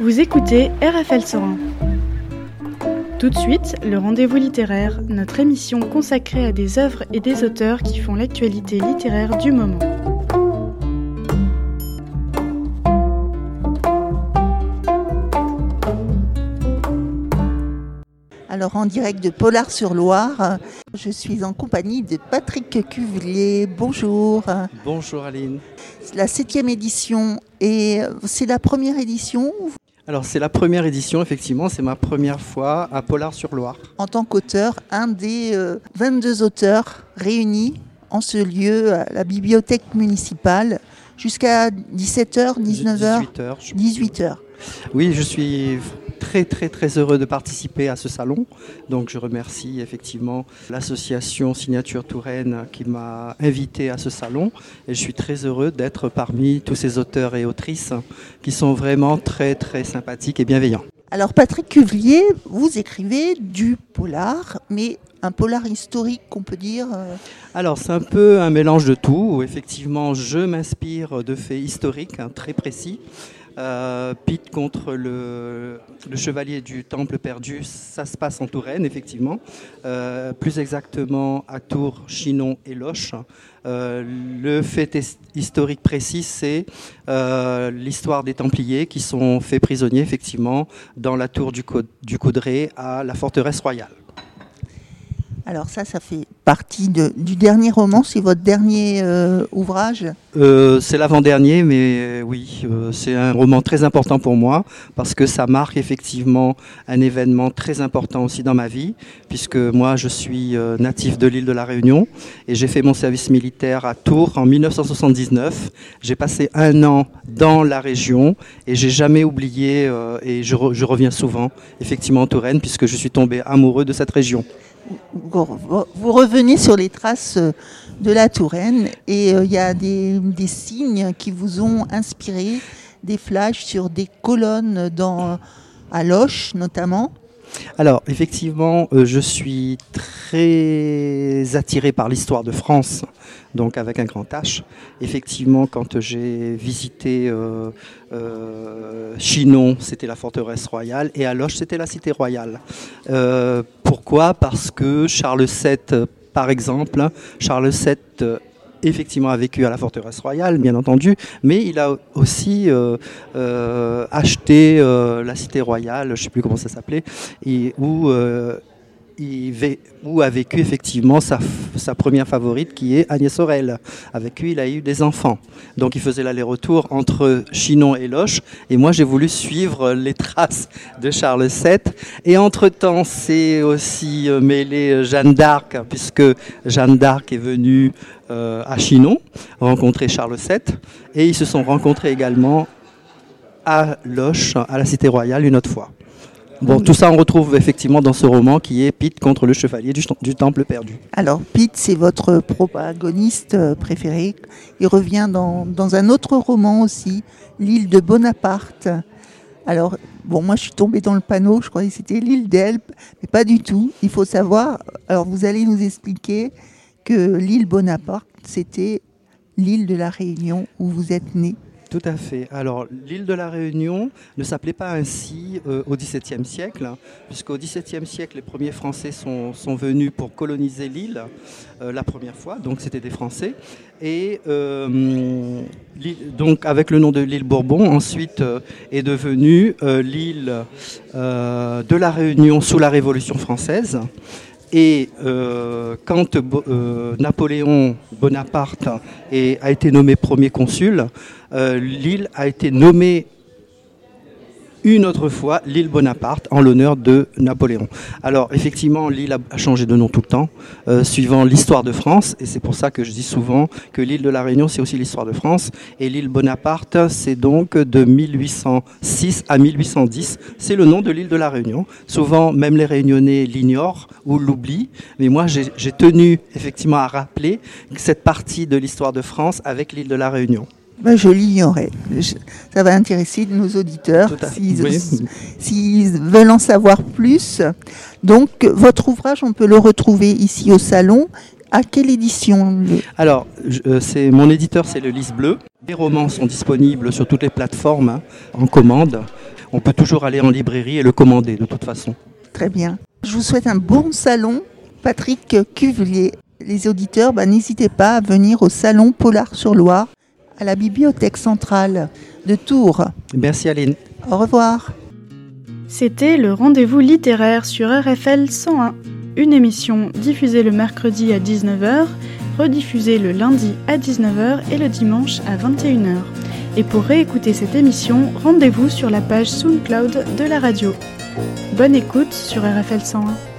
Vous écoutez RFL Sorin. Tout de suite, le rendez-vous littéraire, notre émission consacrée à des œuvres et des auteurs qui font l'actualité littéraire du moment. Alors en direct de Polar-sur-Loire, je suis en compagnie de Patrick Cuvelier. Bonjour. Bonjour Aline. La septième édition et c'est la première édition alors c'est la première édition, effectivement, c'est ma première fois à Polar-sur-Loire. En tant qu'auteur, un des 22 auteurs réunis en ce lieu, à la bibliothèque municipale, jusqu'à 17h, 19h 18h. 18h. Oui, je suis très très très heureux de participer à ce salon. Donc je remercie effectivement l'association Signature Touraine qui m'a invité à ce salon et je suis très heureux d'être parmi tous ces auteurs et autrices qui sont vraiment très très sympathiques et bienveillants. Alors Patrick Cuvelier, vous écrivez du polar, mais un polar historique qu'on peut dire euh, Alors c'est un peu un mélange de tout, où effectivement je m'inspire de faits historiques hein, très précis. Euh, Pete contre le, chevalier du temple perdu, ça se passe en Touraine, effectivement. Euh, plus exactement à Tours, Chinon et Loche. Euh, le fait historique précis, c'est l'histoire des Templiers qui sont faits prisonniers, effectivement, dans la tour du, du Coudray à la forteresse royale. Alors ça, ça fait partie du dernier roman, c'est votre dernier euh, ouvrage? Euh, C'est l'avant-dernier, mais oui, euh, c'est un roman très important pour moi parce que ça marque effectivement un événement très important aussi dans ma vie, puisque moi je suis natif de l'île de la Réunion et j'ai fait mon service militaire à Tours en 1979. J'ai passé un an dans la région et j'ai jamais oublié, et je, je reviens souvent effectivement en Touraine puisque je suis tombé amoureux de cette région vous revenez sur les traces de la Touraine et il euh, y a des, signes qui vous ont inspiré, des flashs sur des colonnes à Loche notamment. Alors effectivement, euh, je suis très attiré par l'histoire de France, donc avec un grand H. Effectivement, quand j'ai visité euh, euh, Chinon, c'était la forteresse royale, et à Loche, c'était la cité royale. Pourquoi? Parce que Charles VII, par exemple, Charles VII effectivement a vécu à la forteresse royale, bien entendu, mais il a aussi euh, euh, acheté euh, la cité royale, je ne sais plus comment ça s'appelait, où où a vécu effectivement sa, première favorite qui est Agnès Sorel. Avec lui, il a eu des enfants. Donc il faisait l'aller-retour entre Chinon et Loche. Et moi, j'ai voulu suivre les traces de Charles VII. Et entre-temps, c'est aussi mêlé Jeanne d'Arc, puisque Jeanne d'Arc est venue euh, à Chinon rencontrer Charles VII. Et ils se sont rencontrés également à Loche, à la Cité Royale, une autre fois. Bon, tout ça, on retrouve effectivement dans ce roman qui est Pete contre le chevalier du, du Temple perdu. Alors, Pete, c'est votre protagoniste préféré. Il revient dans, dans un autre roman aussi, L'île de Bonaparte. Alors, bon, moi, je suis tombée dans le panneau, je croyais que c'était l'île d'Elbe, mais pas du tout. Il faut savoir, alors vous allez nous expliquer que l'île Bonaparte, c'était l'île de la Réunion où vous êtes né. Tout à fait. Alors, l'île de la Réunion ne s'appelait pas ainsi euh, au XVIIe siècle, puisqu'au XVIIe siècle, les premiers Français sont, venus pour coloniser l'île euh, la première fois, donc c'était des Français. Et euh, donc, avec le nom de l'île Bourbon, ensuite est devenue l'île de la Réunion sous la Révolution française. Et euh, quand euh, Napoléon Bonaparte a été nommé premier consul, euh, l'île a été nommée une autre fois l'île Bonaparte en l'honneur de Napoléon. Alors effectivement, l'île a changé de nom tout le temps, euh, suivant l'histoire de France, et c'est pour ça que je dis souvent que l'île de la Réunion, c'est aussi l'histoire de France, et l'île Bonaparte, c'est donc de 1806 à 1810, c'est le nom de l'île de la Réunion. Souvent, même les Réunionnais l'ignorent ou l'oublient, mais moi j'ai tenu effectivement à rappeler cette partie de l'histoire de France avec l'île de la Réunion. Ben, je l'ignorais. Ça va intéresser nos auditeurs s'ils oui. veulent en savoir plus. Donc, votre ouvrage, on peut le retrouver ici au salon À quelle édition Alors, c'est mon éditeur, c'est le Lys Bleu. Les romans sont disponibles sur toutes les plateformes hein, en commande. On peut toujours aller en librairie et le commander de toute façon. Très bien. Je vous souhaite un bon salon, Patrick Cuvelier. Les auditeurs, bah, n'hésitez pas à venir au salon Polar-sur-Loire à la bibliothèque centrale de Tours. Merci Aline. Au revoir. C'était le rendez-vous littéraire sur RFL 101, une émission diffusée le mercredi à 19h, rediffusée le lundi à 19h et le dimanche à 21h. Et pour réécouter cette émission, rendez-vous sur la page SoundCloud de la radio. Bonne écoute sur RFL 101.